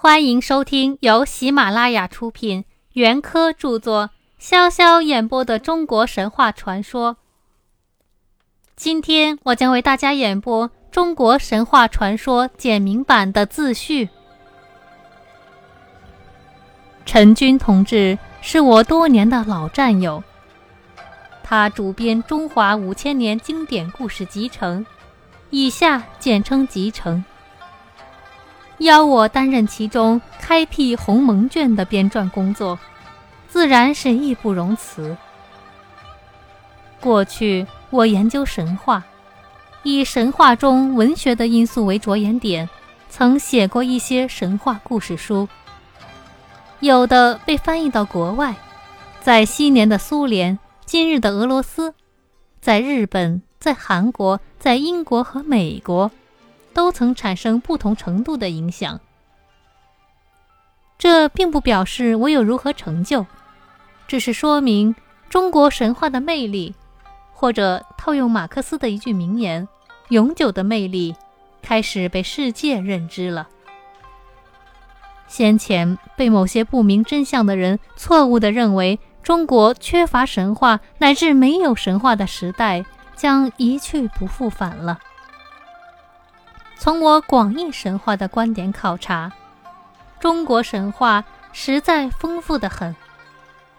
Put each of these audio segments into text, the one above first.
欢迎收听由喜马拉雅出品、袁科著作、潇潇演播的中国神话传说。今天我将为大家演播中国神话传说简明版的自序。陈军同志是我多年的老战友，他主编《中华五千年经典故事集成》，以下简称集成。邀我担任其中开辟鸿蒙卷的编撰工作，自然是义不容辞。过去我研究神话，以神话中文学的因素为着眼点，曾写过一些神话故事书，有的被翻译到国外，在昔年的苏联、今日的俄罗斯，在日本、在韩国、在英国和美国。都曾产生不同程度的影响。这并不表示我有如何成就，只是说明中国神话的魅力，或者套用马克思的一句名言：“永久的魅力开始被世界认知了。”先前被某些不明真相的人错误地认为中国缺乏神话乃至没有神话的时代将一去不复返了。从我广义神话的观点考察，中国神话实在丰富的很，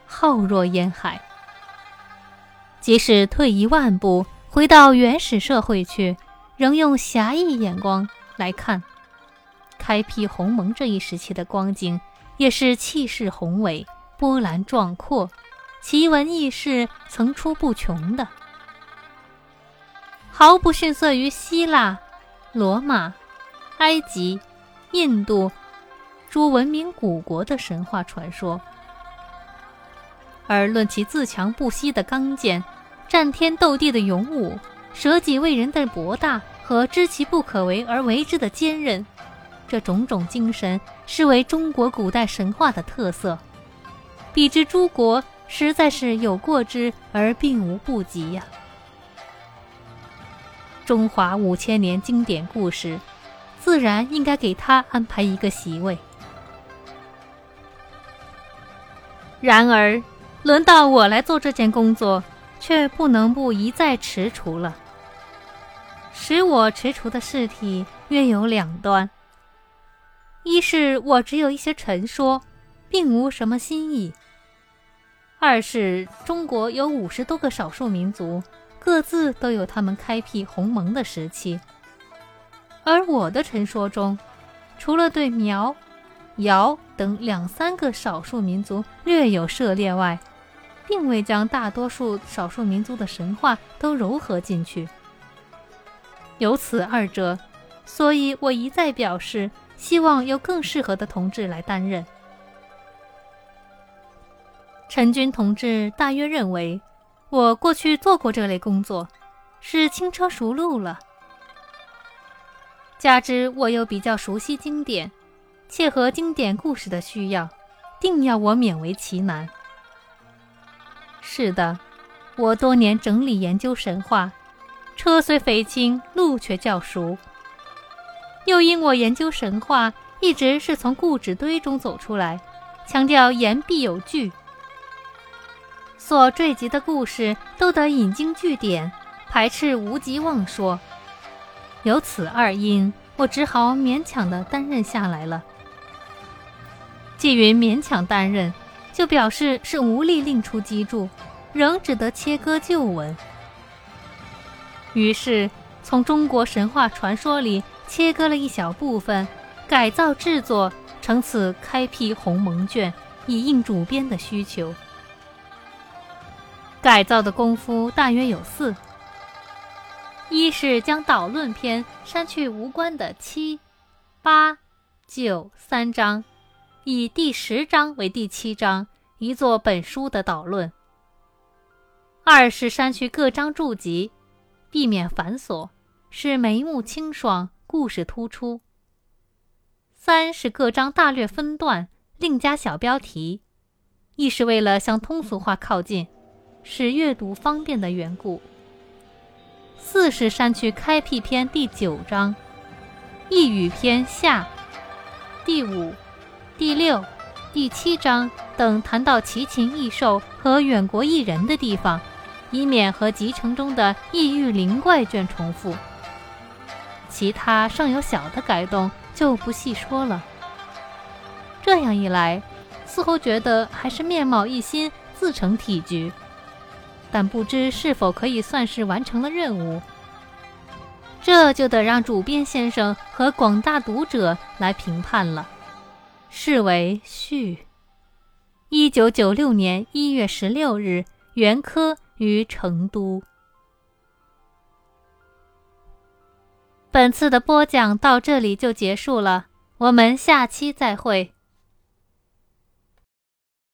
浩若烟海。即使退一万步，回到原始社会去，仍用狭义眼光来看，开辟鸿蒙这一时期的光景，也是气势宏伟、波澜壮阔、奇闻异事层出不穷的，毫不逊色于希腊。罗马、埃及、印度诸文明古国的神话传说，而论其自强不息的刚健、战天斗地的勇武、舍己为人的博大和知其不可为而为之的坚韧，这种种精神是为中国古代神话的特色，比之诸国实在是有过之而并无不及呀。中华五千年经典故事，自然应该给他安排一个席位。然而，轮到我来做这件工作，却不能不一再踟蹰了。使我踟蹰的事体约有两端：一是我只有一些陈说，并无什么新意；二是中国有五十多个少数民族。各自都有他们开辟鸿蒙的时期，而我的陈说中，除了对苗、瑶等两三个少数民族略有涉猎外，并未将大多数少数民族的神话都糅合进去。由此二者，所以我一再表示希望有更适合的同志来担任。陈军同志大约认为。我过去做过这类工作，是轻车熟路了。加之我又比较熟悉经典，切合经典故事的需要，定要我勉为其难。是的，我多年整理研究神话，车虽肥轻，路却较熟。又因我研究神话，一直是从故纸堆中走出来，强调言必有据。所缀集的故事都得引经据典，排斥无稽妄说。有此二因，我只好勉强的担任下来了。纪云勉强担任，就表示是无力另出机杼，仍只得切割旧文。于是从中国神话传说里切割了一小部分，改造制作成此开辟鸿蒙卷，以应主编的需求。改造的功夫大约有四：一是将导论篇删去无关的七、八、九三章，以第十章为第七章，一作本书的导论；二是删去各章注集，避免繁琐，使眉目清爽，故事突出；三是各章大略分段，另加小标题，亦是为了向通俗化靠近。是阅读方便的缘故。四是删去开辟篇第九章，一语篇下，第五、第六、第七章等谈到奇禽异兽和远国异人的地方，以免和集成中的异域灵怪卷重复。其他尚有小的改动，就不细说了。这样一来，似乎觉得还是面貌一新，自成体局。但不知是否可以算是完成了任务，这就得让主编先生和广大读者来评判了。是为序。一九九六年一月十六日，袁科于成都。本次的播讲到这里就结束了，我们下期再会。